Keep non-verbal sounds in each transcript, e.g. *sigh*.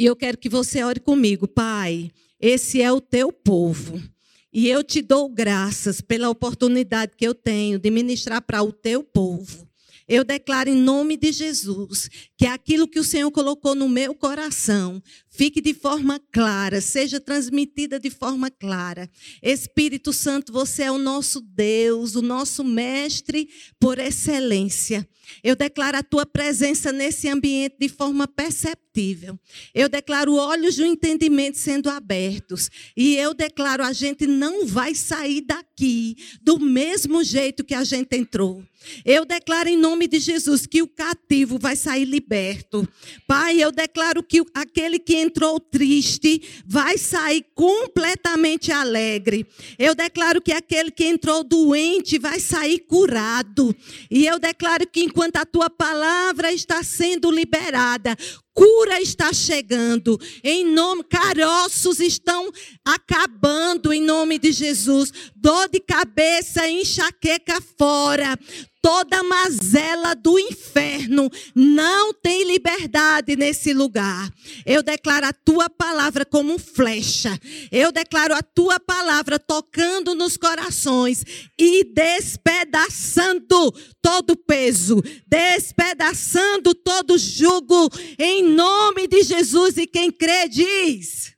E eu quero que você ore comigo, Pai. Esse é o teu povo. E eu te dou graças pela oportunidade que eu tenho de ministrar para o teu povo. Eu declaro em nome de Jesus que aquilo que o Senhor colocou no meu coração fique de forma clara, seja transmitida de forma clara. Espírito Santo, você é o nosso Deus, o nosso mestre por excelência. Eu declaro a tua presença nesse ambiente de forma perceptível. Eu declaro olhos do entendimento sendo abertos. E eu declaro a gente não vai sair daqui do mesmo jeito que a gente entrou. Eu declaro em nome de Jesus que o cativo vai sair liberto. Pai, eu declaro que aquele que entrou triste vai sair completamente alegre. Eu declaro que aquele que entrou doente vai sair curado. E eu declaro que enquanto a tua palavra está sendo liberada, cura está chegando. Em nome, caroços estão acabando em nome de Jesus. Dor de cabeça, enxaqueca fora. Toda mazela do inferno não tem liberdade nesse lugar. Eu declaro a tua palavra como flecha. Eu declaro a tua palavra tocando nos corações e despedaçando todo peso, despedaçando todo jugo em nome de Jesus. E quem crê diz.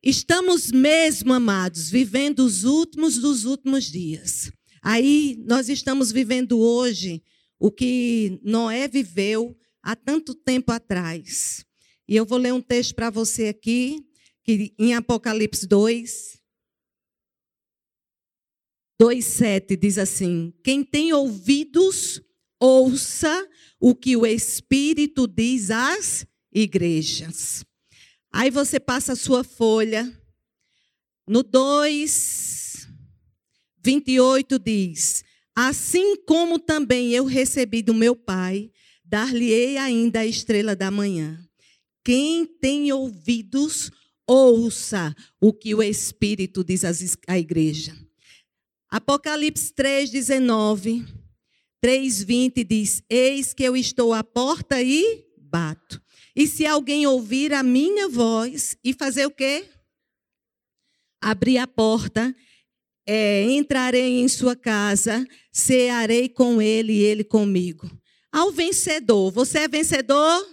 Estamos mesmo, amados, vivendo os últimos dos últimos dias. Aí nós estamos vivendo hoje o que Noé viveu há tanto tempo atrás. E eu vou ler um texto para você aqui, que em Apocalipse 2, 2,7 diz assim: Quem tem ouvidos, ouça o que o Espírito diz às igrejas. Aí você passa a sua folha. No 2, 28 diz: Assim como também eu recebi do meu Pai, dar-lhe-ei ainda a estrela da manhã. Quem tem ouvidos, ouça o que o Espírito diz à igreja. Apocalipse 3, 19, 3, 20 diz: Eis que eu estou à porta e bato. E se alguém ouvir a minha voz e fazer o quê? Abrir a porta é, entrarei em sua casa, cearei com ele e ele comigo. Ao vencedor, você é vencedor?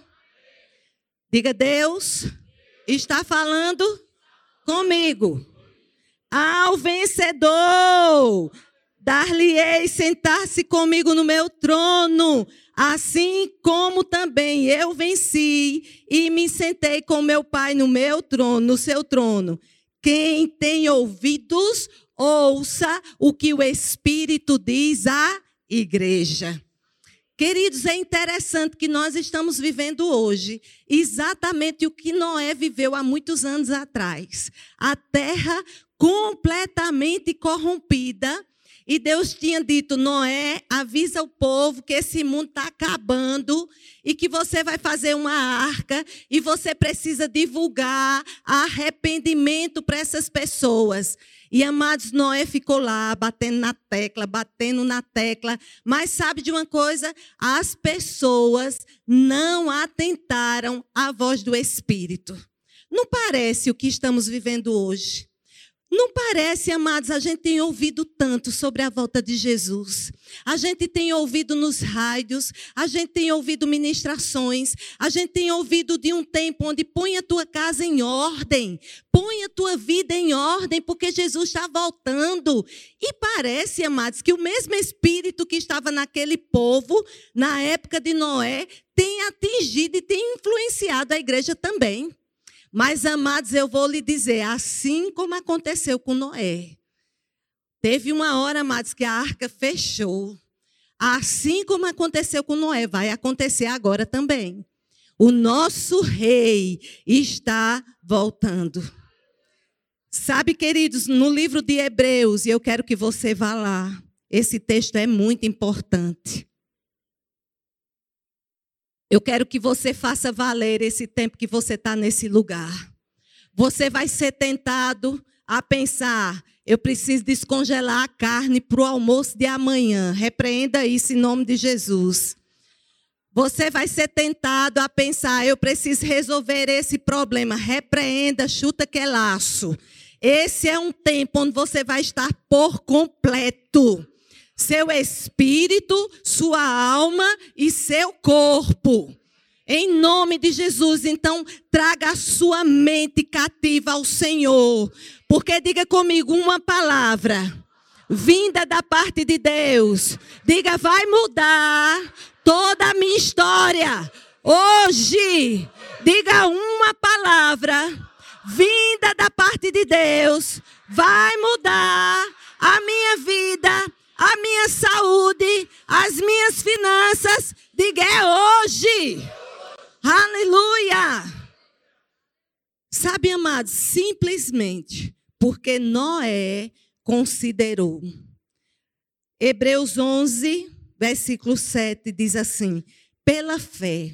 Diga, Deus está falando comigo. Ao vencedor, dar-lhe-ei sentar-se comigo no meu trono, assim como também eu venci e me sentei com meu Pai no meu trono, no seu trono. Quem tem ouvidos, ouça o que o Espírito diz à igreja. Queridos, é interessante que nós estamos vivendo hoje exatamente o que Noé viveu há muitos anos atrás. A terra completamente corrompida. E Deus tinha dito: Noé, avisa o povo que esse mundo está acabando e que você vai fazer uma arca e você precisa divulgar arrependimento para essas pessoas. E amados, Noé ficou lá, batendo na tecla, batendo na tecla. Mas sabe de uma coisa? As pessoas não atentaram à voz do Espírito. Não parece o que estamos vivendo hoje. Não parece, amados, a gente tem ouvido tanto sobre a volta de Jesus. A gente tem ouvido nos rádios, a gente tem ouvido ministrações, a gente tem ouvido de um tempo onde põe a tua casa em ordem, põe a tua vida em ordem, porque Jesus está voltando. E parece, amados, que o mesmo Espírito que estava naquele povo, na época de Noé, tem atingido e tem influenciado a igreja também. Mas, amados, eu vou lhe dizer, assim como aconteceu com Noé. Teve uma hora, amados, que a arca fechou. Assim como aconteceu com Noé, vai acontecer agora também. O nosso rei está voltando. Sabe, queridos, no livro de Hebreus, e eu quero que você vá lá, esse texto é muito importante. Eu quero que você faça valer esse tempo que você está nesse lugar. Você vai ser tentado a pensar: eu preciso descongelar a carne para o almoço de amanhã. Repreenda isso em nome de Jesus. Você vai ser tentado a pensar, eu preciso resolver esse problema. Repreenda, chuta que é laço. Esse é um tempo onde você vai estar por completo. Seu espírito, sua alma e seu corpo. Em nome de Jesus, então, traga a sua mente cativa ao Senhor. Porque diga comigo uma palavra vinda da parte de Deus. Diga, vai mudar toda a minha história. Hoje, diga uma palavra vinda da parte de Deus. Vai mudar a minha vida, a minha saúde, as minhas finanças. Diga, é hoje. Aleluia! Sabe, amados, simplesmente porque Noé considerou. Hebreus 11, versículo 7 diz assim: pela fé,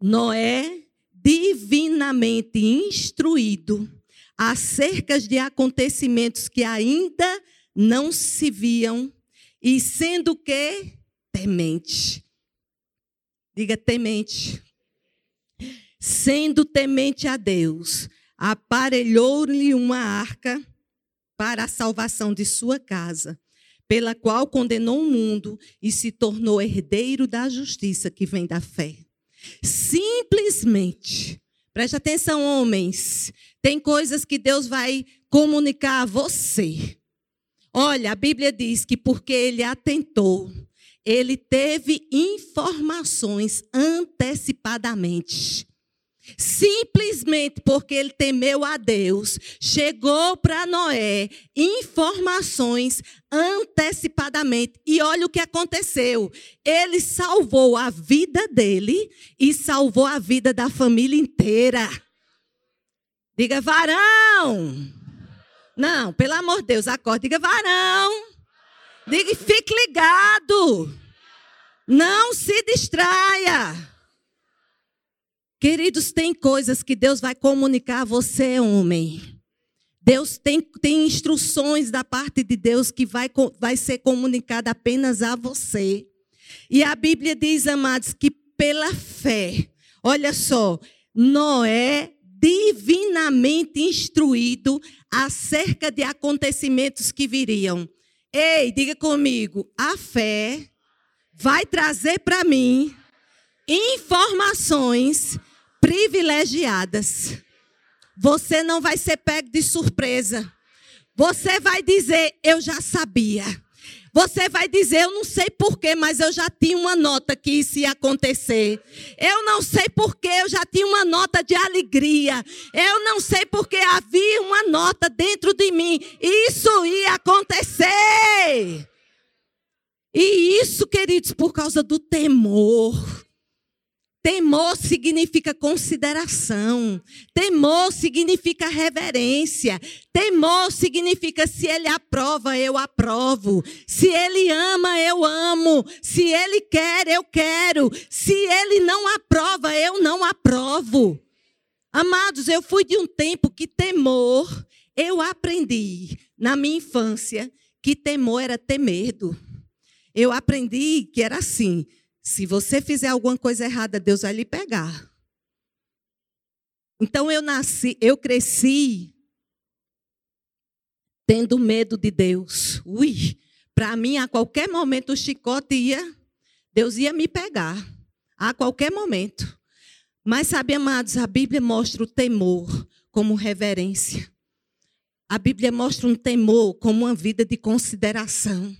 Noé, divinamente instruído acerca de acontecimentos que ainda não se viam, e sendo que temente, Diga temente. Sendo temente a Deus, aparelhou-lhe uma arca para a salvação de sua casa, pela qual condenou o mundo e se tornou herdeiro da justiça que vem da fé. Simplesmente, preste atenção, homens, tem coisas que Deus vai comunicar a você. Olha, a Bíblia diz que porque ele atentou ele teve informações antecipadamente. Simplesmente porque ele temeu a Deus, chegou para Noé informações antecipadamente. E olha o que aconteceu. Ele salvou a vida dele e salvou a vida da família inteira. Diga, varão. Não, pelo amor de Deus, acorde. Diga, varão. Diga, fique ligado. Não se distraia. Queridos, tem coisas que Deus vai comunicar a você, homem. Deus tem, tem instruções da parte de Deus que vai, vai ser comunicada apenas a você. E a Bíblia diz, amados, que pela fé, olha só, Noé divinamente instruído acerca de acontecimentos que viriam. Ei, diga comigo, a fé vai trazer para mim informações privilegiadas. Você não vai ser pego de surpresa. Você vai dizer, eu já sabia. Você vai dizer, eu não sei porquê, mas eu já tinha uma nota que isso ia acontecer. Eu não sei porquê, eu já tinha uma nota de alegria. Eu não sei porque havia uma nota dentro de mim. Isso ia acontecer. E isso, queridos, por causa do temor. Temor significa consideração. Temor significa reverência. Temor significa se ele aprova, eu aprovo. Se ele ama, eu amo. Se ele quer, eu quero. Se ele não aprova, eu não aprovo. Amados, eu fui de um tempo que temor, eu aprendi na minha infância que temor era ter medo. Eu aprendi que era assim: se você fizer alguma coisa errada, Deus vai lhe pegar. Então eu nasci, eu cresci tendo medo de Deus. Ui, para mim a qualquer momento o chicote ia, Deus ia me pegar. A qualquer momento. Mas sabe, amados, a Bíblia mostra o temor como reverência. A Bíblia mostra um temor como uma vida de consideração.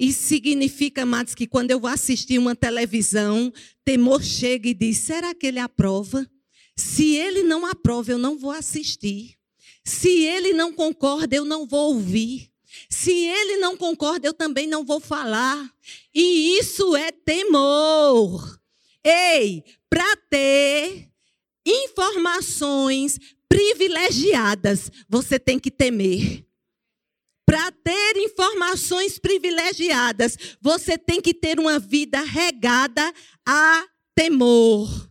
Isso significa, amados, que quando eu vou assistir uma televisão, temor chega e diz: será que ele aprova? Se ele não aprova, eu não vou assistir. Se ele não concorda, eu não vou ouvir. Se ele não concorda, eu também não vou falar. E isso é temor. Ei, para ter informações privilegiadas, você tem que temer. Para ter informações privilegiadas, você tem que ter uma vida regada a temor.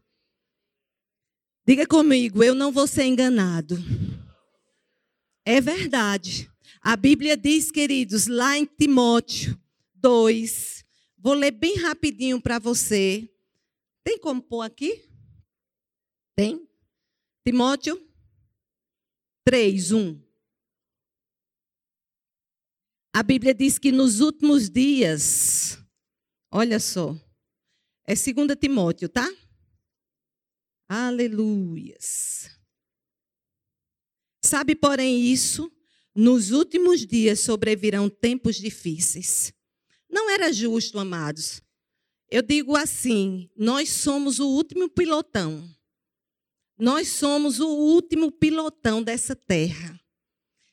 Diga comigo, eu não vou ser enganado. É verdade. A Bíblia diz, queridos, lá em Timóteo 2, Vou ler bem rapidinho para você. Tem como pôr aqui? Tem? Timóteo 3, 1. A Bíblia diz que nos últimos dias, olha só, é 2 Timóteo, tá? Aleluias. Sabe, porém, isso, nos últimos dias sobrevirão tempos difíceis. Não era justo, amados. Eu digo assim: nós somos o último pilotão. Nós somos o último pilotão dessa terra.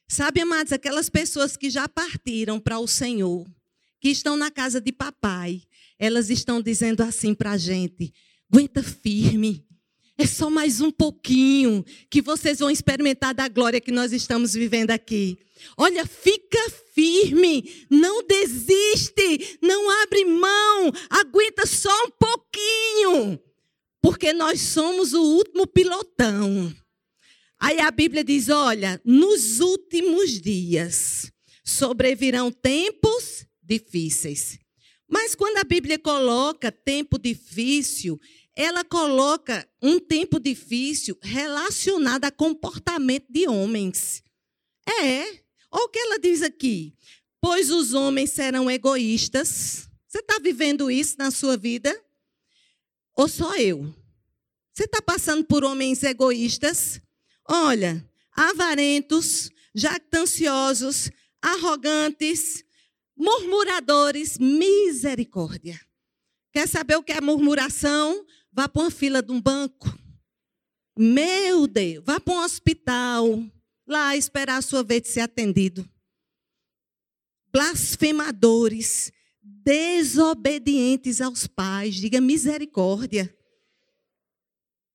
Sabe, amados, aquelas pessoas que já partiram para o Senhor, que estão na casa de papai, elas estão dizendo assim para a gente: aguenta firme, é só mais um pouquinho que vocês vão experimentar da glória que nós estamos vivendo aqui. Olha, fica firme, não desiste, não abre mão, aguenta só um pouquinho, porque nós somos o último pilotão. Aí a Bíblia diz: olha, nos últimos dias sobrevirão tempos difíceis. Mas quando a Bíblia coloca tempo difícil, ela coloca um tempo difícil relacionado a comportamento de homens. É. Olha o que ela diz aqui. Pois os homens serão egoístas. Você está vivendo isso na sua vida? Ou só eu? Você está passando por homens egoístas? Olha, avarentos, jactanciosos, arrogantes, murmuradores, misericórdia. Quer saber o que é murmuração? Vá para uma fila de um banco. Meu Deus, vá para um hospital. Lá esperar a sua vez de ser atendido. Blasfemadores, desobedientes aos pais, diga misericórdia.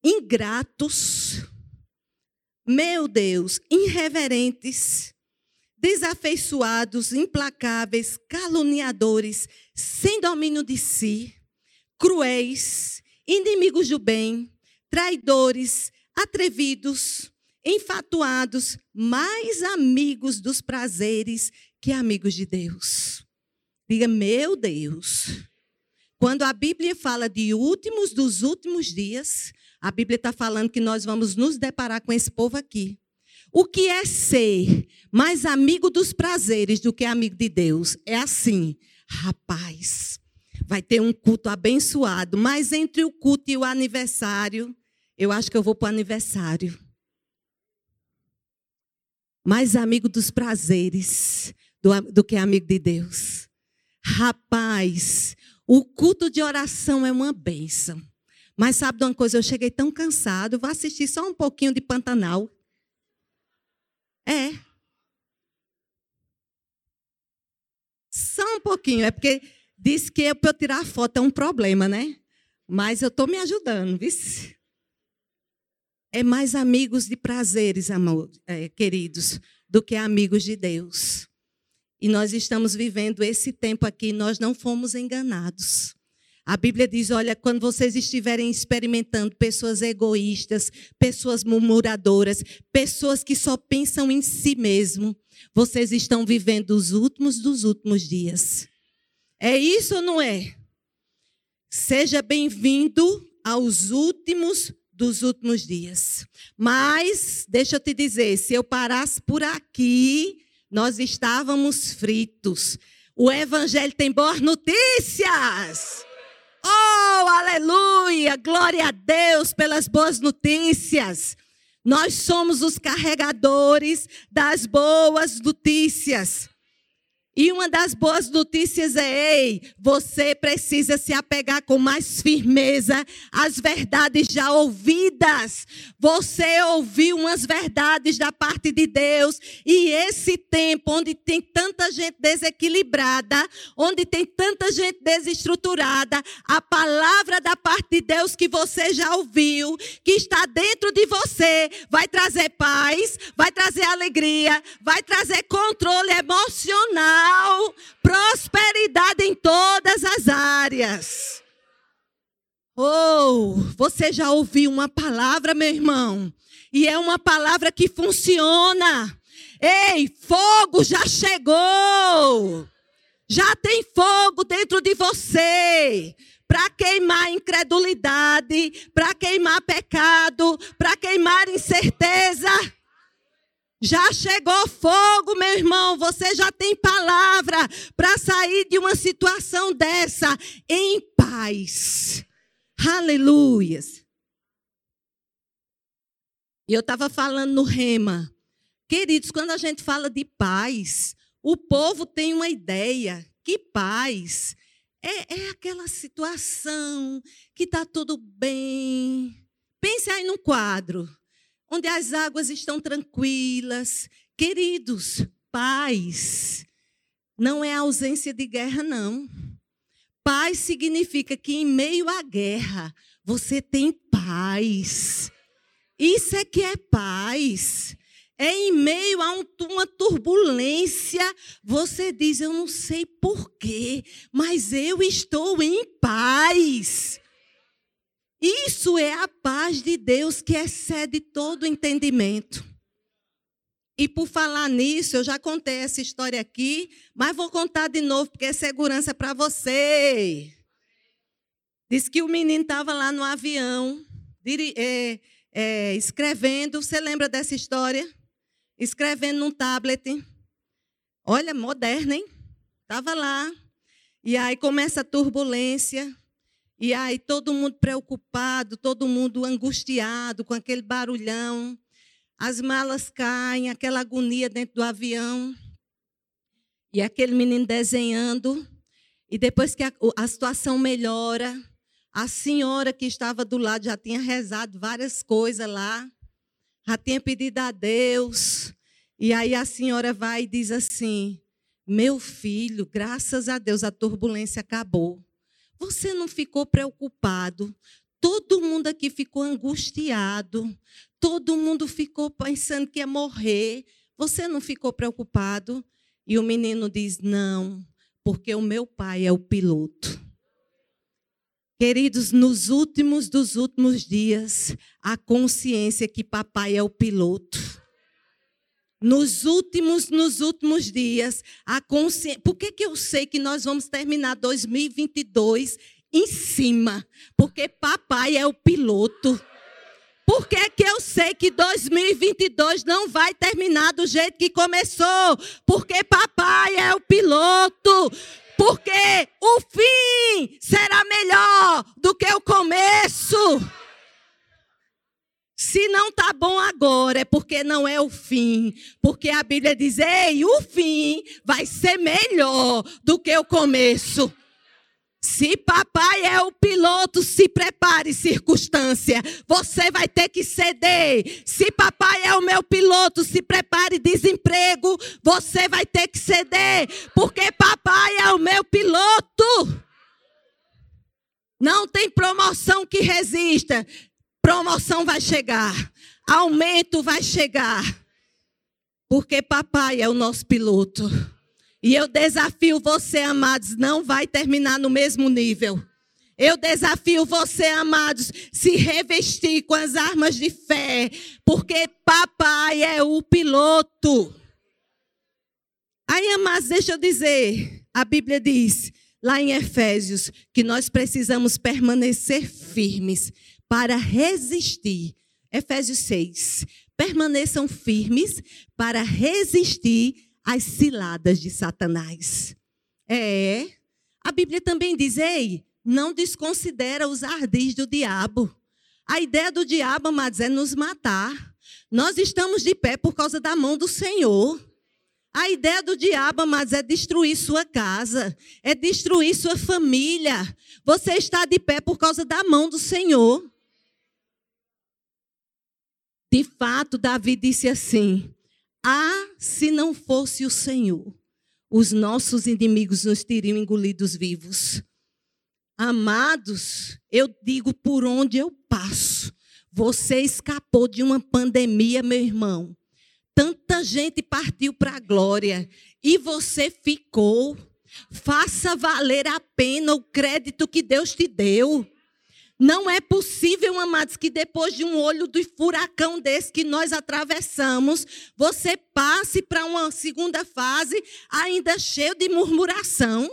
Ingratos, meu Deus, irreverentes, desafeiçoados, implacáveis, caluniadores, sem domínio de si, cruéis, inimigos do bem, traidores, atrevidos, enfatuados, mais amigos dos prazeres que amigos de Deus. Diga, meu Deus. Quando a Bíblia fala de últimos dos últimos dias, a Bíblia está falando que nós vamos nos deparar com esse povo aqui. O que é ser mais amigo dos prazeres do que amigo de Deus? É assim, rapaz vai ter um culto abençoado, mas entre o culto e o aniversário, eu acho que eu vou para o aniversário. Mais amigo dos prazeres do, do que amigo de Deus. Rapaz, o culto de oração é uma bênção. Mas sabe de uma coisa? Eu cheguei tão cansado, vou assistir só um pouquinho de Pantanal. É. Só um pouquinho. É porque Diz que para eu tirar foto é um problema, né? Mas eu estou me ajudando, viu? É mais amigos de prazeres, amor, é, queridos, do que amigos de Deus. E nós estamos vivendo esse tempo aqui, nós não fomos enganados. A Bíblia diz: olha, quando vocês estiverem experimentando pessoas egoístas, pessoas murmuradoras, pessoas que só pensam em si mesmo, vocês estão vivendo os últimos dos últimos dias. É isso ou não é? Seja bem-vindo aos últimos dos últimos dias. Mas, deixa eu te dizer, se eu parasse por aqui, nós estávamos fritos. O Evangelho tem boas notícias. Oh, aleluia! Glória a Deus pelas boas notícias. Nós somos os carregadores das boas notícias. E uma das boas notícias é: ei, você precisa se apegar com mais firmeza às verdades já ouvidas. Você ouviu umas verdades da parte de Deus, e esse tempo onde tem tanta gente desequilibrada, onde tem tanta gente desestruturada, a palavra da parte de Deus que você já ouviu, que está dentro de você, vai trazer paz, vai trazer alegria, vai trazer controle emocional prosperidade em todas as áreas. Oh, você já ouviu uma palavra, meu irmão? E é uma palavra que funciona. Ei, fogo já chegou. Já tem fogo dentro de você para queimar incredulidade, para queimar pecado, para queimar incerteza. Já chegou fogo, meu irmão. Você já tem palavra para sair de uma situação dessa em paz. Aleluias. E eu estava falando no rema. Queridos, quando a gente fala de paz, o povo tem uma ideia que paz é, é aquela situação que está tudo bem. Pense aí num quadro onde as águas estão tranquilas. Queridos, paz não é ausência de guerra, não. Paz significa que em meio à guerra você tem paz. Isso é que é paz. É em meio a um, uma turbulência, você diz: Eu não sei porquê, mas eu estou em paz. Isso é a paz de Deus que excede todo entendimento. E por falar nisso, eu já contei essa história aqui, mas vou contar de novo, porque é segurança para você. Diz que o menino estava lá no avião, é, é, escrevendo. Você lembra dessa história? escrevendo num tablet. Olha, moderno, hein? Estava lá. E aí começa a turbulência. E aí todo mundo preocupado, todo mundo angustiado com aquele barulhão. As malas caem, aquela agonia dentro do avião. E aquele menino desenhando. E depois que a, a situação melhora, a senhora que estava do lado já tinha rezado várias coisas lá já tinha pedido a Deus. E aí a senhora vai e diz assim: Meu filho, graças a Deus a turbulência acabou. Você não ficou preocupado. Todo mundo aqui ficou angustiado. Todo mundo ficou pensando que ia morrer. Você não ficou preocupado? E o menino diz: Não, porque o meu pai é o piloto. Queridos, nos últimos dos últimos dias, a consciência que papai é o piloto. Nos últimos, nos últimos dias, a consciência. Por que, que eu sei que nós vamos terminar 2022 em cima? Porque papai é o piloto. Por que, que eu sei que 2022 não vai terminar do jeito que começou? Porque papai é o piloto porque o fim será melhor do que o começo. Se não está bom agora, é porque não é o fim. Porque a Bíblia diz: ei, o fim vai ser melhor do que o começo. Se papai é o piloto, se prepare, circunstância. Você vai ter que ceder. Se papai é o meu piloto, se prepare, desemprego. Você vai ter que ceder. Porque papai é o meu piloto. Não tem promoção que resista. Promoção vai chegar. Aumento vai chegar. Porque papai é o nosso piloto. E eu desafio você, amados, não vai terminar no mesmo nível. Eu desafio você, amados, se revestir com as armas de fé, porque papai é o piloto. Aí, amados, deixa eu dizer, a Bíblia diz lá em Efésios que nós precisamos permanecer firmes para resistir. Efésios 6. Permaneçam firmes para resistir as ciladas de Satanás. É. A Bíblia também diz: ei, não desconsidera os ardis do diabo. A ideia do diabo, amados, é nos matar. Nós estamos de pé por causa da mão do Senhor. A ideia do diabo, amados, é destruir sua casa, é destruir sua família. Você está de pé por causa da mão do Senhor. De fato, Davi disse assim: ah, se não fosse o Senhor, os nossos inimigos nos teriam engolidos vivos. Amados, eu digo por onde eu passo. Você escapou de uma pandemia, meu irmão. Tanta gente partiu para a glória e você ficou. Faça valer a pena o crédito que Deus te deu. Não é possível, amados, que depois de um olho do furacão desse que nós atravessamos, você passe para uma segunda fase ainda cheio de murmuração,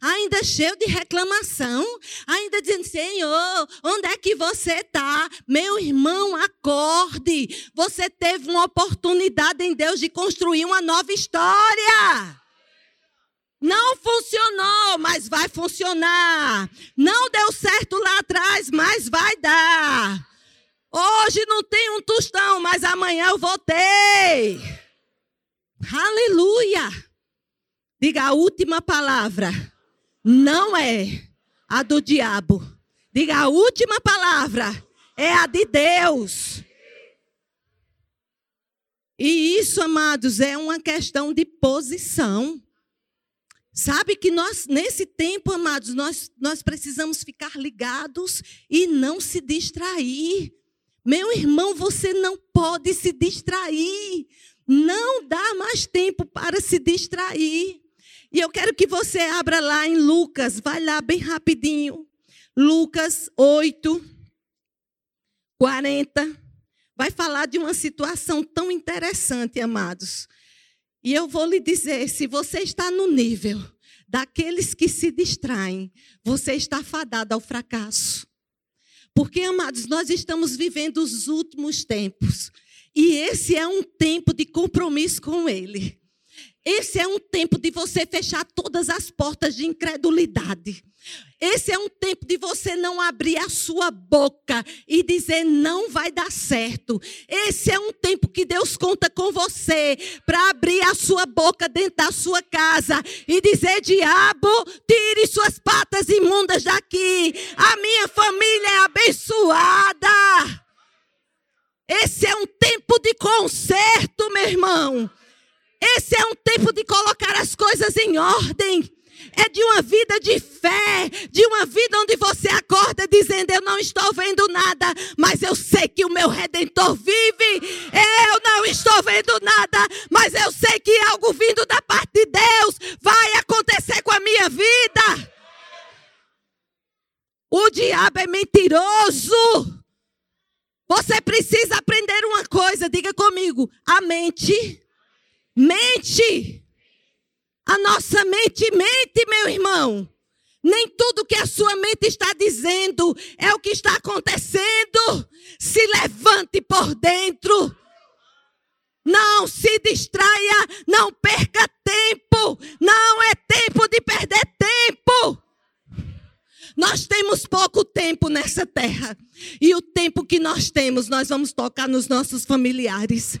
ainda cheio de reclamação, ainda dizendo: Senhor, onde é que você está? Meu irmão, acorde. Você teve uma oportunidade em Deus de construir uma nova história. Não funcionou, mas vai funcionar. Não deu certo lá atrás, mas vai dar. Hoje não tem um tostão, mas amanhã eu vou ter. Aleluia. Diga a última palavra. Não é a do diabo. Diga a última palavra. É a de Deus. E isso, amados, é uma questão de posição. Sabe que nós, nesse tempo, amados, nós, nós precisamos ficar ligados e não se distrair. Meu irmão, você não pode se distrair. Não dá mais tempo para se distrair. E eu quero que você abra lá em Lucas, vai lá bem rapidinho. Lucas 8, 40. Vai falar de uma situação tão interessante, amados. E eu vou lhe dizer: se você está no nível daqueles que se distraem, você está fadado ao fracasso. Porque, amados, nós estamos vivendo os últimos tempos. E esse é um tempo de compromisso com Ele. Esse é um tempo de você fechar todas as portas de incredulidade. Esse é um tempo de você não abrir a sua boca e dizer não vai dar certo. Esse é um tempo que Deus conta com você para abrir a sua boca dentro da sua casa e dizer: diabo, tire suas patas imundas daqui. A minha família é abençoada. Esse é um tempo de conserto, meu irmão. Esse é um tempo de colocar as coisas em ordem. É de uma vida de fé, de uma vida onde você acorda dizendo: Eu não estou vendo nada, mas eu sei que o meu redentor vive. Eu não estou vendo nada, mas eu sei que algo vindo da parte de Deus vai acontecer com a minha vida. O diabo é mentiroso. Você precisa aprender uma coisa, diga comigo: a mente Mente. A nossa mente mente, meu irmão. Nem tudo que a sua mente está dizendo é o que está acontecendo. Se levante por dentro. Não se distraia, não perca tempo. Não é tempo de perder tempo. Nós temos pouco tempo nessa terra. E o tempo que nós temos, nós vamos tocar nos nossos familiares.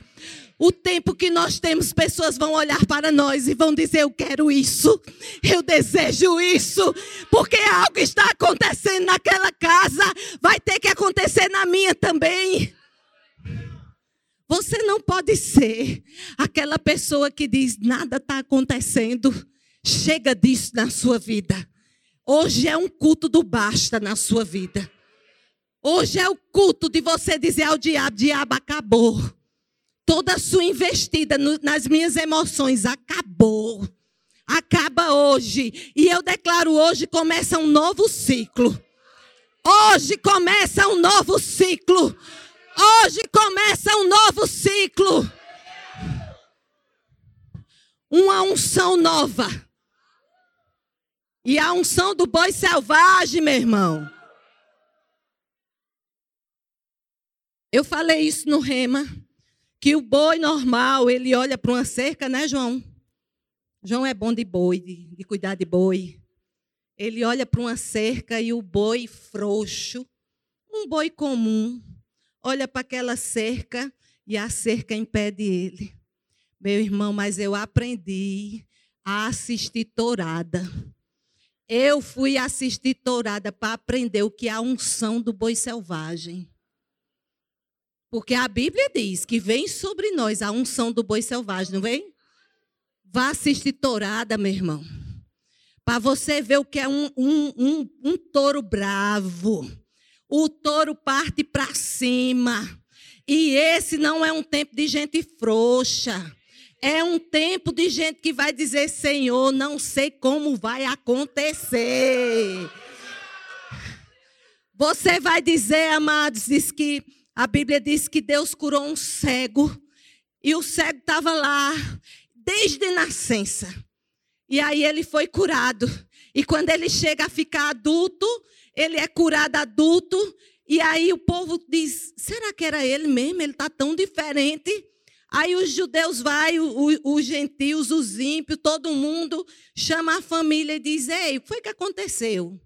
O tempo que nós temos, pessoas vão olhar para nós e vão dizer: Eu quero isso, eu desejo isso, porque algo está acontecendo naquela casa, vai ter que acontecer na minha também. Você não pode ser aquela pessoa que diz: Nada está acontecendo, chega disso na sua vida. Hoje é um culto do basta na sua vida. Hoje é o culto de você dizer ao diabo: Diabo acabou toda a sua investida no, nas minhas emoções acabou. Acaba hoje. E eu declaro: hoje começa um novo ciclo. Hoje começa um novo ciclo. Hoje começa um novo ciclo. Uma unção nova. E a unção do boi selvagem, meu irmão. Eu falei isso no rema que o boi normal, ele olha para uma cerca, né, João? João é bom de boi, de, de cuidar de boi. Ele olha para uma cerca e o boi frouxo, um boi comum, olha para aquela cerca e a cerca impede ele. Meu irmão, mas eu aprendi a assistir tourada. Eu fui assistir tourada para aprender o que é a unção do boi selvagem. Porque a Bíblia diz que vem sobre nós a unção do boi selvagem, não vem? Vá assistir tourada, meu irmão. Para você ver o que é um, um, um, um touro bravo. O touro parte para cima. E esse não é um tempo de gente frouxa. É um tempo de gente que vai dizer: Senhor, não sei como vai acontecer. Você vai dizer, amados, diz que a Bíblia diz que Deus curou um cego e o cego estava lá desde nascença. E aí ele foi curado. E quando ele chega a ficar adulto, ele é curado adulto. E aí o povo diz: será que era ele mesmo? Ele está tão diferente. Aí os judeus vai, os gentios, os ímpios, todo mundo chama a família e diz: Ei, o que foi que aconteceu?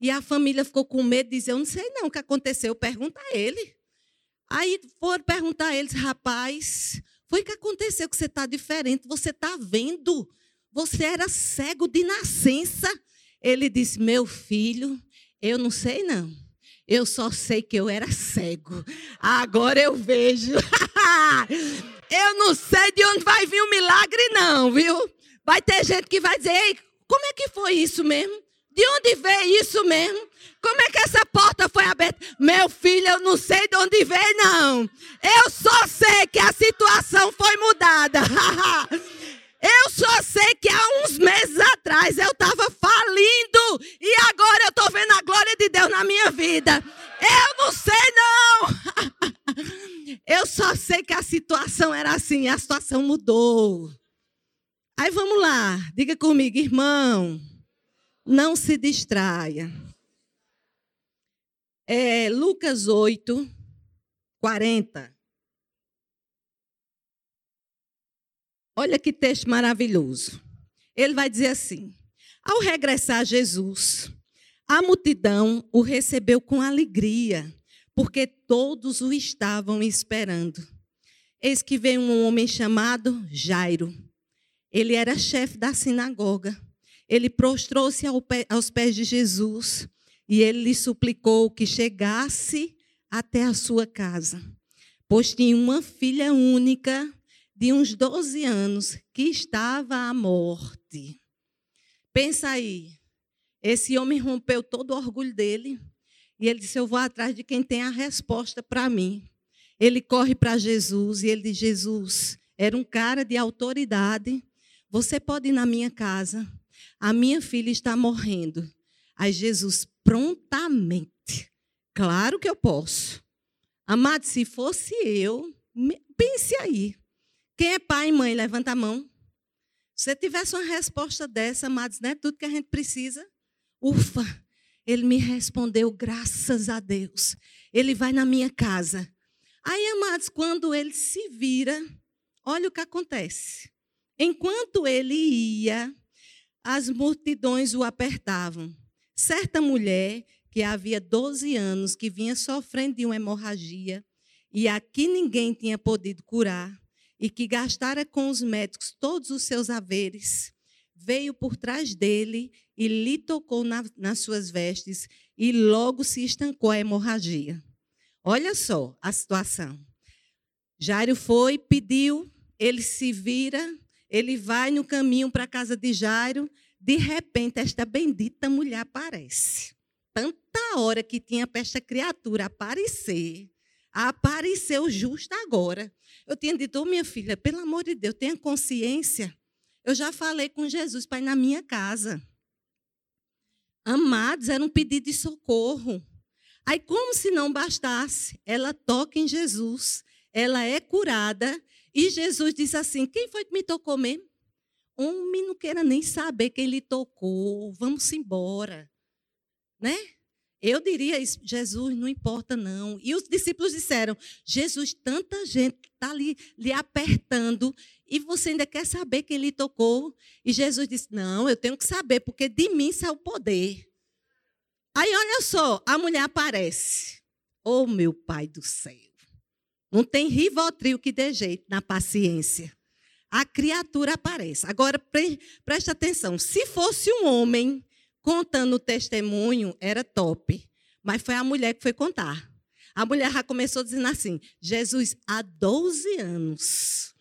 E a família ficou com medo de dizer: Eu não sei não o que aconteceu, pergunta a ele. Aí foram perguntar a eles: Rapaz, foi que aconteceu que você está diferente, você está vendo. Você era cego de nascença. Ele disse: Meu filho, eu não sei não. Eu só sei que eu era cego. Agora eu vejo. *laughs* eu não sei de onde vai vir o milagre, não, viu? Vai ter gente que vai dizer: Ei, como é que foi isso mesmo? De onde veio isso mesmo? Como é que essa porta foi aberta? Meu filho, eu não sei de onde veio, não. Eu só sei que a situação foi mudada. *laughs* Eu só sei que há uns meses atrás eu estava falindo e agora eu estou vendo a glória de Deus na minha vida. Eu não sei, não. Eu só sei que a situação era assim, a situação mudou. Aí vamos lá, diga comigo, irmão, não se distraia. É, Lucas 8, 40. Olha que texto maravilhoso. Ele vai dizer assim: Ao regressar Jesus, a multidão o recebeu com alegria, porque todos o estavam esperando. Eis que veio um homem chamado Jairo. Ele era chefe da sinagoga. Ele prostrou-se aos pés de Jesus e ele lhe suplicou que chegasse até a sua casa, pois tinha uma filha única de uns 12 anos que estava à morte. Pensa aí, esse homem rompeu todo o orgulho dele e ele disse: Eu vou atrás de quem tem a resposta para mim. Ele corre para Jesus e ele diz: Jesus, era um cara de autoridade. Você pode ir na minha casa. A minha filha está morrendo. Aí Jesus, prontamente. Claro que eu posso. Amado, se fosse eu, pense aí. Quem é pai e mãe, levanta a mão. Se tivesse uma resposta dessa, amados, não é tudo que a gente precisa? Ufa, ele me respondeu, graças a Deus. Ele vai na minha casa. Aí, amados, quando ele se vira, olha o que acontece. Enquanto ele ia, as multidões o apertavam. Certa mulher que havia 12 anos, que vinha sofrendo de uma hemorragia, e aqui ninguém tinha podido curar, e que gastara com os médicos todos os seus haveres, veio por trás dele e lhe tocou na, nas suas vestes e logo se estancou a hemorragia. Olha só a situação. Jairo foi, pediu, ele se vira, ele vai no caminho para a casa de Jairo, de repente esta bendita mulher aparece. Tanta hora que tinha para esta criatura aparecer, apareceu justo agora. Eu tinha dito, oh, minha filha, pelo amor de Deus, tenha consciência. Eu já falei com Jesus para ir na minha casa. Amados, era um pedido de socorro. Aí, como se não bastasse, ela toca em Jesus, ela é curada, e Jesus diz assim: Quem foi que me tocou mesmo? Homem não queira nem saber quem lhe tocou, vamos embora. Né? Eu diria isso, Jesus, não importa não. E os discípulos disseram, Jesus, tanta gente está ali lhe apertando e você ainda quer saber quem lhe tocou? E Jesus disse, não, eu tenho que saber, porque de mim sai o poder. Aí olha só, a mulher aparece. Oh, meu pai do céu. Não tem rivotril que dê jeito na paciência. A criatura aparece. Agora, pre preste atenção. Se fosse um homem contando o testemunho era top, mas foi a mulher que foi contar. A mulher já começou dizendo assim: Jesus, há 12 anos.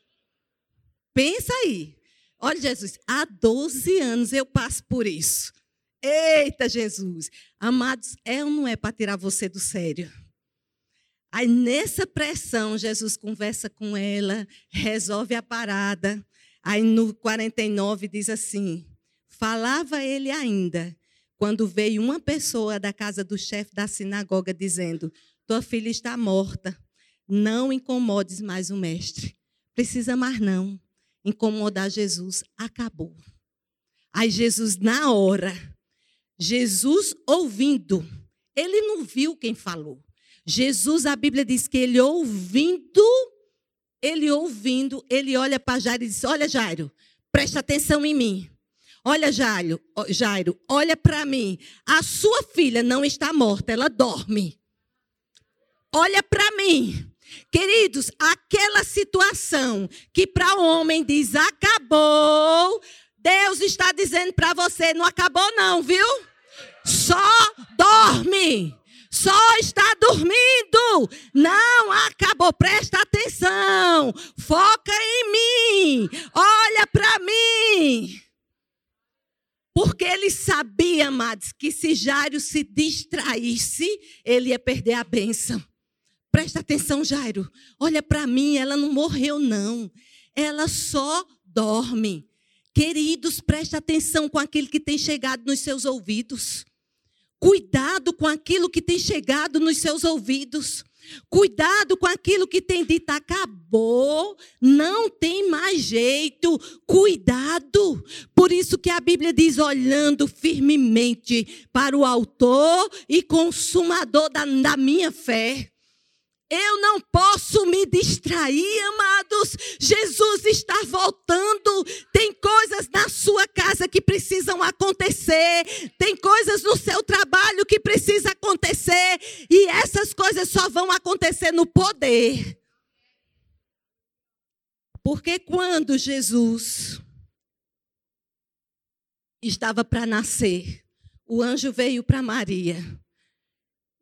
Pensa aí. Olha, Jesus, há 12 anos eu passo por isso. Eita, Jesus. Amados, é ou não é para tirar você do sério? Aí, nessa pressão, Jesus conversa com ela, resolve a parada. Aí, no 49, diz assim: Falava ele ainda, quando veio uma pessoa da casa do chefe da sinagoga dizendo: Tua filha está morta, não incomodes mais o mestre. Precisa mais não incomodar Jesus. Acabou. Aí Jesus, na hora, Jesus ouvindo, ele não viu quem falou. Jesus, a Bíblia diz que ele ouvindo, ele ouvindo, ele olha para Jairo e diz: Olha, Jairo, presta atenção em mim. Olha, Jairo, Jairo olha para mim. A sua filha não está morta, ela dorme. Olha para mim. Queridos, aquela situação que para o homem diz acabou, Deus está dizendo para você: não acabou, não, viu? Só dorme. Só está dormindo. Não acabou. Presta atenção. Foca em mim. Olha para mim. Porque ele sabia, amados, que se Jairo se distraísse, ele ia perder a bênção. Presta atenção, Jairo. Olha para mim, ela não morreu, não. Ela só dorme. Queridos, preste atenção com aquilo que tem chegado nos seus ouvidos. Cuidado com aquilo que tem chegado nos seus ouvidos. Cuidado com aquilo que tem dito, acabou, não tem mais jeito. Cuidado. Por isso que a Bíblia diz: olhando firmemente para o Autor e Consumador da, da minha fé. Eu não posso me distrair, amados. Jesus está voltando. Tem coisas na sua casa que precisam acontecer. Tem coisas no seu trabalho que precisam acontecer. E essas coisas só vão acontecer no poder. Porque quando Jesus estava para nascer, o anjo veio para Maria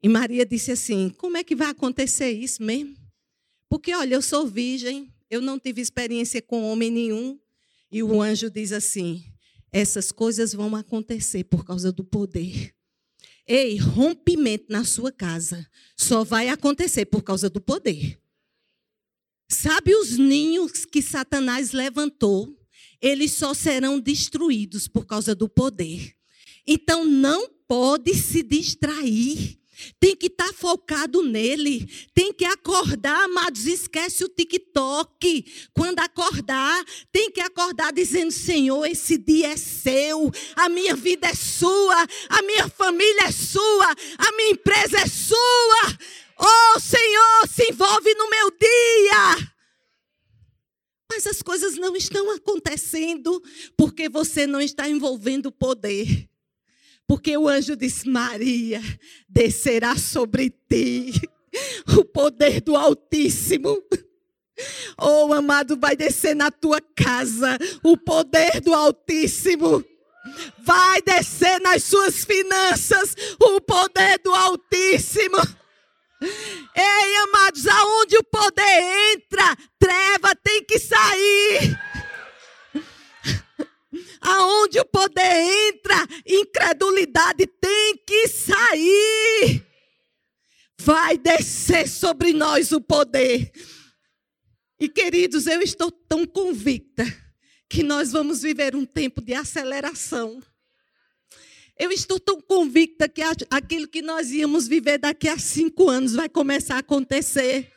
e Maria disse assim: Como é que vai acontecer isso mesmo? Porque, olha, eu sou virgem, eu não tive experiência com homem nenhum. E o anjo diz assim: Essas coisas vão acontecer por causa do poder. Ei, rompimento na sua casa só vai acontecer por causa do poder. Sabe os ninhos que Satanás levantou? Eles só serão destruídos por causa do poder. Então não pode se distrair tem que estar tá focado nele. Tem que acordar, amados. Esquece o TikTok. Quando acordar, tem que acordar dizendo: Senhor, esse dia é seu. A minha vida é sua. A minha família é sua. A minha empresa é sua. Oh, Senhor, se envolve no meu dia. Mas as coisas não estão acontecendo porque você não está envolvendo o poder. Porque o anjo disse: Maria, descerá sobre ti o poder do Altíssimo. Oh, amado, vai descer na tua casa o poder do Altíssimo. Vai descer nas suas finanças o poder do Altíssimo. Ei, amados, aonde o poder entra, treva tem que sair. Aonde o poder entra, incredulidade tem que sair. Vai descer sobre nós o poder. E queridos, eu estou tão convicta que nós vamos viver um tempo de aceleração. Eu estou tão convicta que aquilo que nós íamos viver daqui a cinco anos vai começar a acontecer.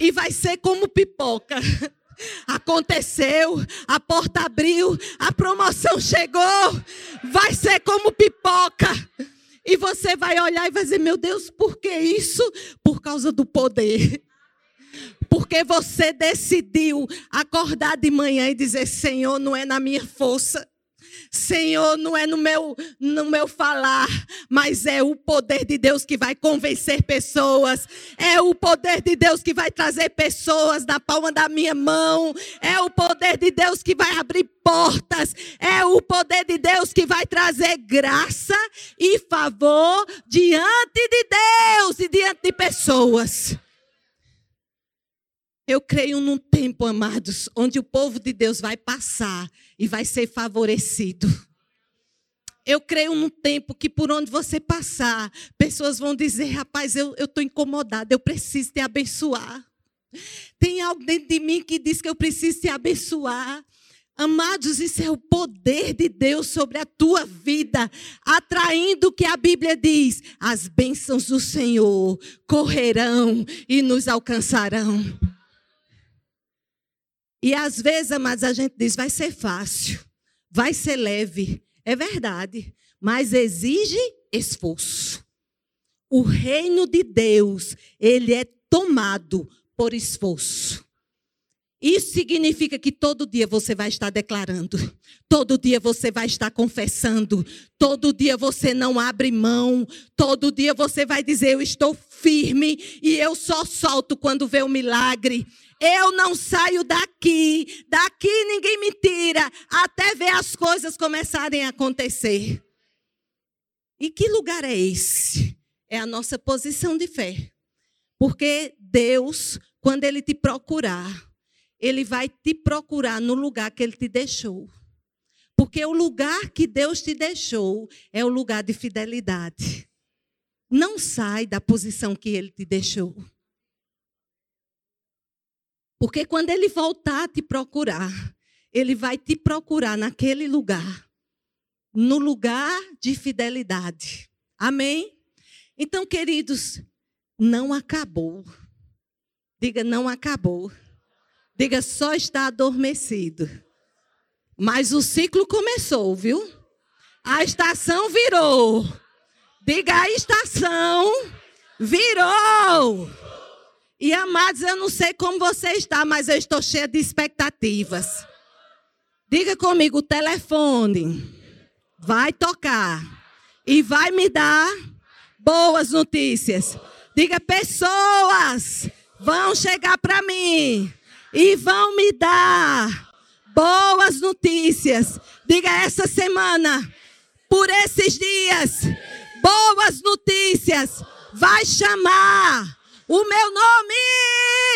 E vai ser como pipoca. *laughs* Aconteceu, a porta abriu, a promoção chegou, vai ser como pipoca. E você vai olhar e vai dizer: Meu Deus, por que isso? Por causa do poder. Porque você decidiu acordar de manhã e dizer: Senhor, não é na minha força, Senhor, não é no meu, no meu falar, mas é o poder de Deus que vai convencer pessoas. É o poder de Deus que vai trazer pessoas na palma da minha mão. É o poder de Deus que vai abrir portas. É o poder de Deus que vai trazer graça e favor diante de Deus e diante de pessoas. Eu creio num tempo, amados, onde o povo de Deus vai passar e vai ser favorecido. Eu creio num tempo que por onde você passar, pessoas vão dizer: rapaz, eu estou incomodada, eu preciso te abençoar. Tem algo dentro de mim que diz que eu preciso te abençoar. Amados, isso é o poder de Deus sobre a tua vida, atraindo o que a Bíblia diz: as bênçãos do Senhor correrão e nos alcançarão. E às vezes, amados, a gente diz: vai ser fácil, vai ser leve. É verdade, mas exige esforço. O reino de Deus, ele é tomado por esforço. Isso significa que todo dia você vai estar declarando, todo dia você vai estar confessando, todo dia você não abre mão, todo dia você vai dizer: Eu estou firme e eu só solto quando vê o milagre. Eu não saio daqui, daqui ninguém me tira, até ver as coisas começarem a acontecer. E que lugar é esse? É a nossa posição de fé. Porque Deus, quando Ele te procurar, Ele vai te procurar no lugar que Ele te deixou. Porque o lugar que Deus te deixou é o lugar de fidelidade. Não sai da posição que Ele te deixou. Porque quando ele voltar a te procurar, ele vai te procurar naquele lugar, no lugar de fidelidade. Amém? Então, queridos, não acabou. Diga, não acabou. Diga, só está adormecido. Mas o ciclo começou, viu? A estação virou. Diga, a estação virou. E amados, eu não sei como você está, mas eu estou cheia de expectativas. Diga comigo, o telefone vai tocar e vai me dar boas notícias. Diga, pessoas vão chegar para mim e vão me dar boas notícias. Diga essa semana, por esses dias, boas notícias. Vai chamar o meu nome.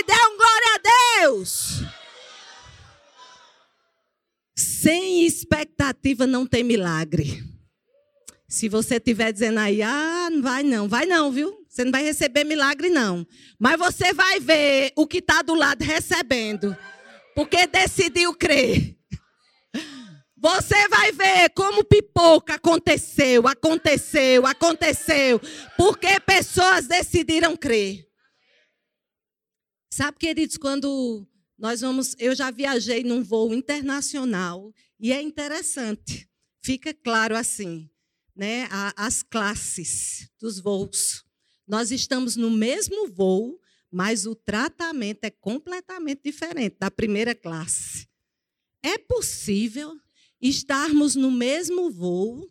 Dê um glória a Deus. Sem expectativa não tem milagre. Se você estiver dizendo aí, ah, não vai não, vai não, viu? Você não vai receber milagre não. Mas você vai ver o que está do lado recebendo. Porque decidiu crer. Você vai ver como pipoca aconteceu, aconteceu, aconteceu. Porque pessoas decidiram crer. Sabe, queridos, quando nós vamos. Eu já viajei num voo internacional e é interessante, fica claro assim, né? As classes dos voos. Nós estamos no mesmo voo, mas o tratamento é completamente diferente da primeira classe. É possível estarmos no mesmo voo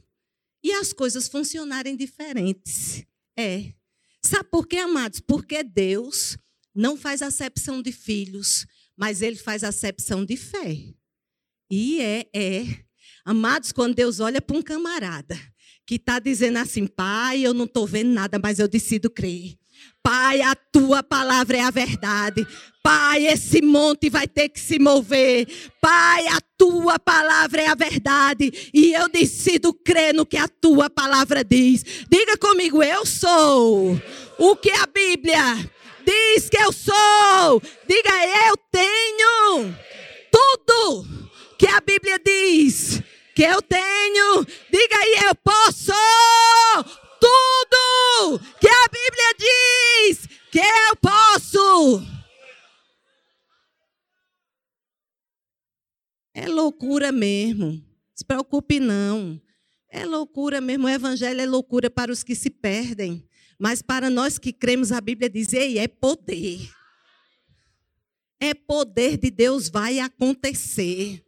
e as coisas funcionarem diferentes. É. Sabe por quê, amados? Porque Deus não faz acepção de filhos, mas ele faz acepção de fé. E é, é. Amados, quando Deus olha para um camarada que está dizendo assim, pai, eu não estou vendo nada, mas eu decido crer. Pai, a tua palavra é a verdade. Pai, esse monte vai ter que se mover. Pai, a tua palavra é a verdade. E eu decido crer no que a tua palavra diz. Diga comigo, eu sou o que a Bíblia diz que eu sou. Diga, eu tenho tudo que a Bíblia diz que eu tenho. Diga aí, eu posso tudo que a Bíblia diz que eu posso. É loucura mesmo. Se preocupe não. É loucura mesmo. O evangelho é loucura para os que se perdem. Mas para nós que cremos, a Bíblia diz: Ei, é poder. É poder de Deus, vai acontecer.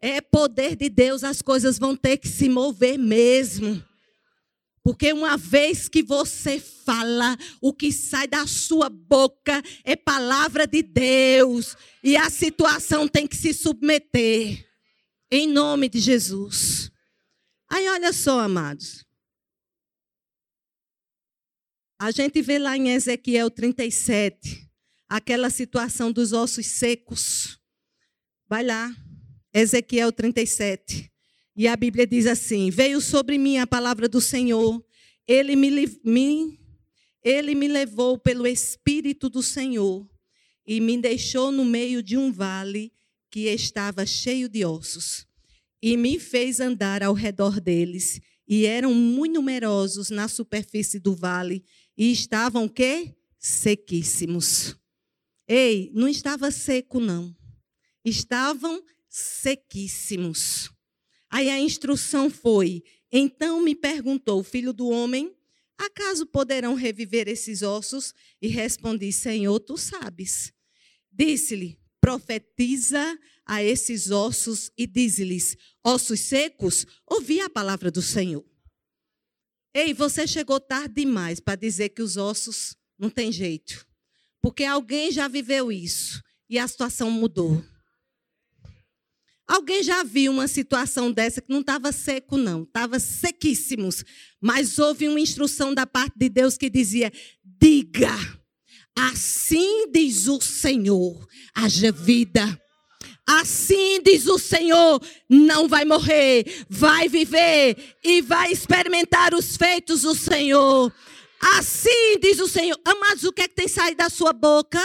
É poder de Deus, as coisas vão ter que se mover mesmo. Porque uma vez que você fala, o que sai da sua boca é palavra de Deus. E a situação tem que se submeter. Em nome de Jesus. Aí olha só, amados. A gente vê lá em Ezequiel 37, aquela situação dos ossos secos. Vai lá, Ezequiel 37. E a Bíblia diz assim: Veio sobre mim a palavra do Senhor, ele me, me, ele me levou pelo Espírito do Senhor e me deixou no meio de um vale que estava cheio de ossos, e me fez andar ao redor deles, e eram muito numerosos na superfície do vale, e estavam quê? Sequíssimos. Ei, não estava seco não. Estavam sequíssimos. Aí a instrução foi: então me perguntou, filho do homem, acaso poderão reviver esses ossos? E respondi, Senhor, tu sabes. Disse-lhe, profetiza a esses ossos e diz-lhes, ossos secos, ouvi a palavra do Senhor. Ei, você chegou tarde demais para dizer que os ossos não tem jeito. Porque alguém já viveu isso e a situação mudou. Alguém já viu uma situação dessa que não estava seco, não, estava sequíssimos. Mas houve uma instrução da parte de Deus que dizia: diga, assim diz o Senhor, haja vida. Assim diz o Senhor: não vai morrer, vai viver e vai experimentar os feitos do Senhor. Assim diz o Senhor. Amados, o que é que tem saído da sua boca?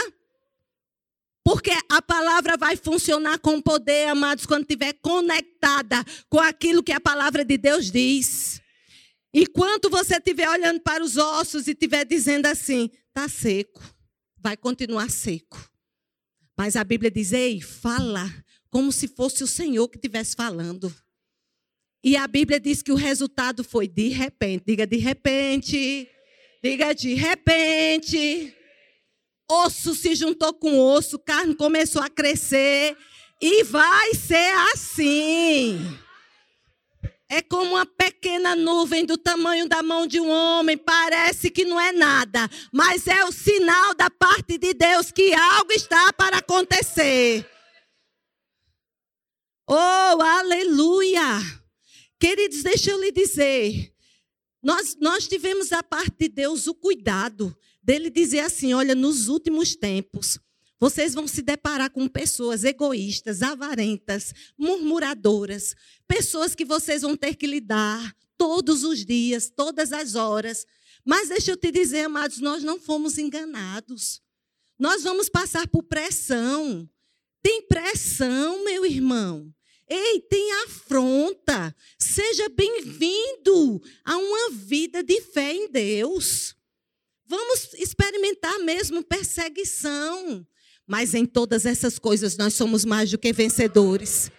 Porque a palavra vai funcionar com poder, amados, quando estiver conectada com aquilo que a palavra de Deus diz. E quando você estiver olhando para os ossos e estiver dizendo assim, está seco, vai continuar seco. Mas a Bíblia diz, ei, fala, como se fosse o Senhor que estivesse falando. E a Bíblia diz que o resultado foi de repente. Diga de repente. Diga de repente osso se juntou com osso, carne começou a crescer e vai ser assim. É como uma pequena nuvem do tamanho da mão de um homem, parece que não é nada, mas é o sinal da parte de Deus que algo está para acontecer. Oh, aleluia! Queridos, deixa eu lhe dizer, nós, nós tivemos da parte de Deus o cuidado dele dizer assim: olha, nos últimos tempos, vocês vão se deparar com pessoas egoístas, avarentas, murmuradoras, pessoas que vocês vão ter que lidar todos os dias, todas as horas. Mas deixa eu te dizer, amados, nós não fomos enganados. Nós vamos passar por pressão. Tem pressão, meu irmão. Ei, tem afronta. Seja bem-vindo a uma vida de fé em Deus. Vamos experimentar mesmo perseguição. Mas em todas essas coisas nós somos mais do que vencedores.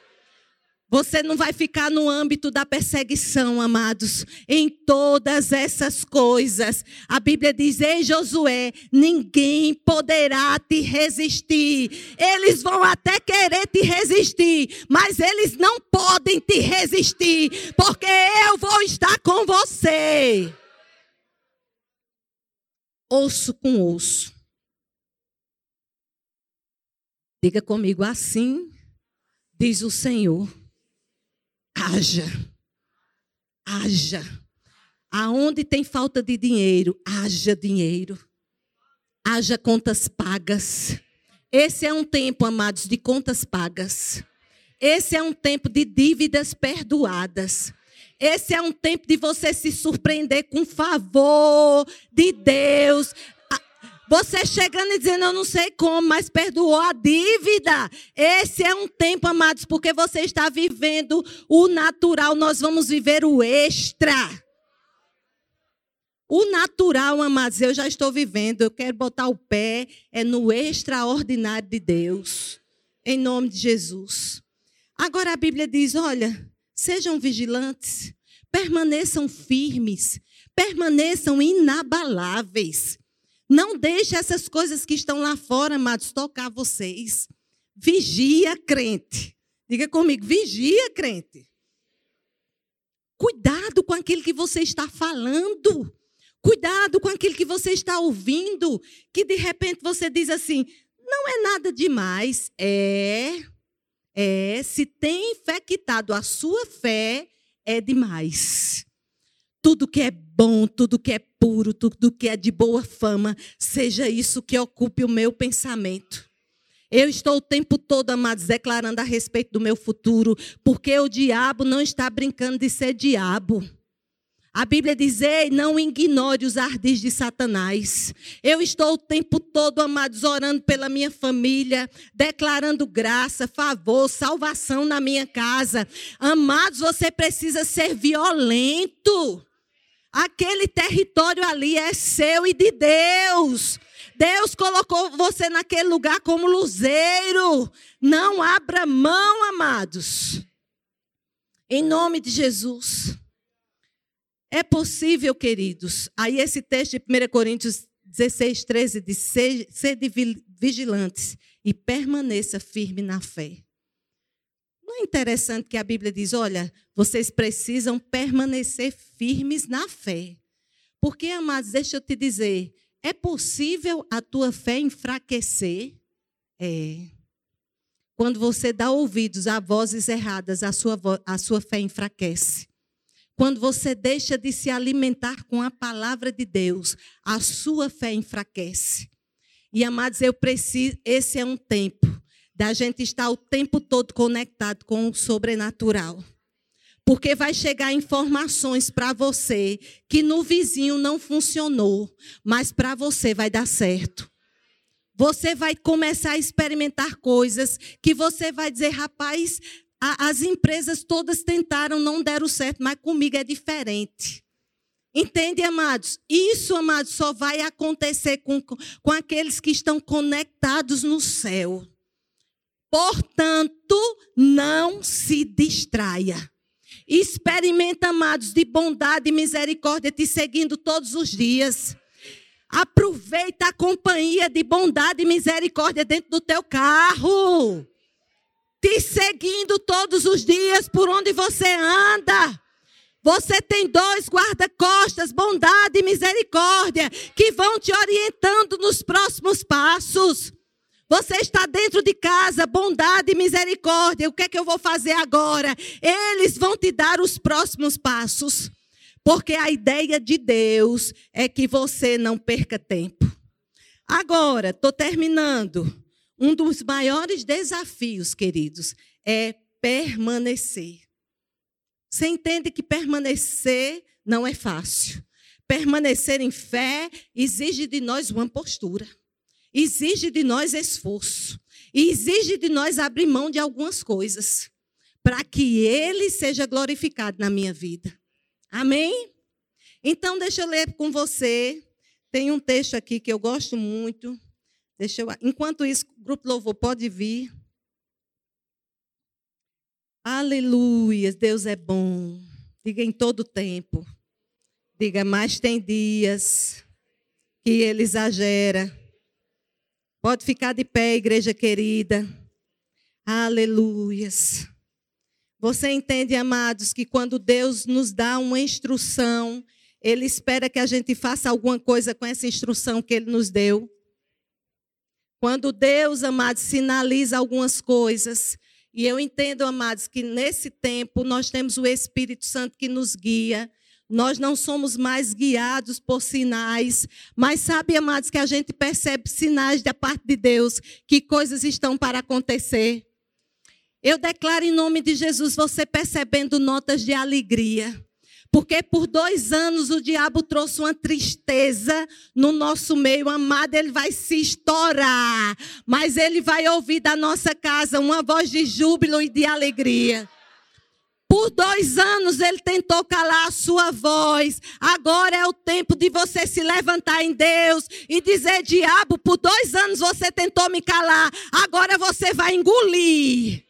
Você não vai ficar no âmbito da perseguição, amados. Em todas essas coisas. A Bíblia diz: Ei, Josué, ninguém poderá te resistir. Eles vão até querer te resistir, mas eles não podem te resistir, porque eu vou estar com você osso com osso. Diga comigo assim, diz o Senhor. Haja, haja. Aonde tem falta de dinheiro, haja dinheiro. Haja contas pagas. Esse é um tempo, amados, de contas pagas. Esse é um tempo de dívidas perdoadas. Esse é um tempo de você se surpreender com favor de Deus. Você chegando e dizendo, eu não sei como, mas perdoou a dívida. Esse é um tempo, amados, porque você está vivendo o natural, nós vamos viver o extra. O natural, amados, eu já estou vivendo, eu quero botar o pé é no extraordinário de Deus. Em nome de Jesus. Agora a Bíblia diz: olha, Sejam vigilantes, permaneçam firmes, permaneçam inabaláveis. Não deixe essas coisas que estão lá fora, amados, tocar vocês. Vigia, crente. Diga comigo, vigia, crente. Cuidado com aquilo que você está falando. Cuidado com aquilo que você está ouvindo, que de repente você diz assim: não é nada demais. É, é, se tem infectado a sua fé, é demais. Tudo que é bom, tudo que é puro, tudo que é de boa fama, seja isso que ocupe o meu pensamento. Eu estou o tempo todo, amados, declarando a respeito do meu futuro, porque o diabo não está brincando de ser diabo. A Bíblia diz: Ei, não ignore os ardis de Satanás. Eu estou o tempo todo, amados, orando pela minha família, declarando graça, favor, salvação na minha casa. Amados, você precisa ser violento. Aquele território ali é seu e de Deus. Deus colocou você naquele lugar como luzeiro. Não abra mão, amados. Em nome de Jesus. É possível, queridos. Aí esse texto de 1 Coríntios 16, 13 diz: sede vigilantes e permaneça firme na fé. Não é interessante que a Bíblia diz: olha, vocês precisam permanecer firmes na fé. Porque, amados, deixa eu te dizer, é possível a tua fé enfraquecer? É. Quando você dá ouvidos a vozes erradas, a sua, a sua fé enfraquece. Quando você deixa de se alimentar com a palavra de Deus, a sua fé enfraquece. E amados, eu preciso, esse é um tempo da gente estar o tempo todo conectado com o sobrenatural. Porque vai chegar informações para você que no vizinho não funcionou, mas para você vai dar certo. Você vai começar a experimentar coisas que você vai dizer, rapaz, a, as empresas todas tentaram, não deram certo, mas comigo é diferente. Entende, amados? Isso, amados, só vai acontecer com, com aqueles que estão conectados no céu. Portanto, não se distraia. Experimenta, amados, de bondade e misericórdia te seguindo todos os dias. Aproveita a companhia de bondade e misericórdia dentro do teu carro te seguindo todos os dias por onde você anda. Você tem dois guarda-costas, bondade e misericórdia, que vão te orientando nos próximos passos. Você está dentro de casa, bondade e misericórdia. O que é que eu vou fazer agora? Eles vão te dar os próximos passos. Porque a ideia de Deus é que você não perca tempo. Agora, estou terminando. Um dos maiores desafios, queridos, é permanecer. Você entende que permanecer não é fácil. Permanecer em fé exige de nós uma postura, exige de nós esforço, exige de nós abrir mão de algumas coisas, para que Ele seja glorificado na minha vida. Amém? Então, deixa eu ler com você. Tem um texto aqui que eu gosto muito, Deixa eu, enquanto isso, o grupo louvor pode vir. Aleluia, Deus é bom. Diga em todo tempo. Diga, mas tem dias que ele exagera. Pode ficar de pé, igreja querida. Aleluias. Você entende, amados, que quando Deus nos dá uma instrução, Ele espera que a gente faça alguma coisa com essa instrução que Ele nos deu. Quando Deus, amados, sinaliza algumas coisas, e eu entendo, amados, que nesse tempo nós temos o Espírito Santo que nos guia. Nós não somos mais guiados por sinais, mas sabe, amados, que a gente percebe sinais da parte de Deus, que coisas estão para acontecer. Eu declaro em nome de Jesus, você percebendo notas de alegria. Porque por dois anos o diabo trouxe uma tristeza no nosso meio. Amado, ele vai se estourar. Mas ele vai ouvir da nossa casa uma voz de júbilo e de alegria. Por dois anos ele tentou calar a sua voz. Agora é o tempo de você se levantar em Deus e dizer: Diabo, por dois anos você tentou me calar. Agora você vai engolir.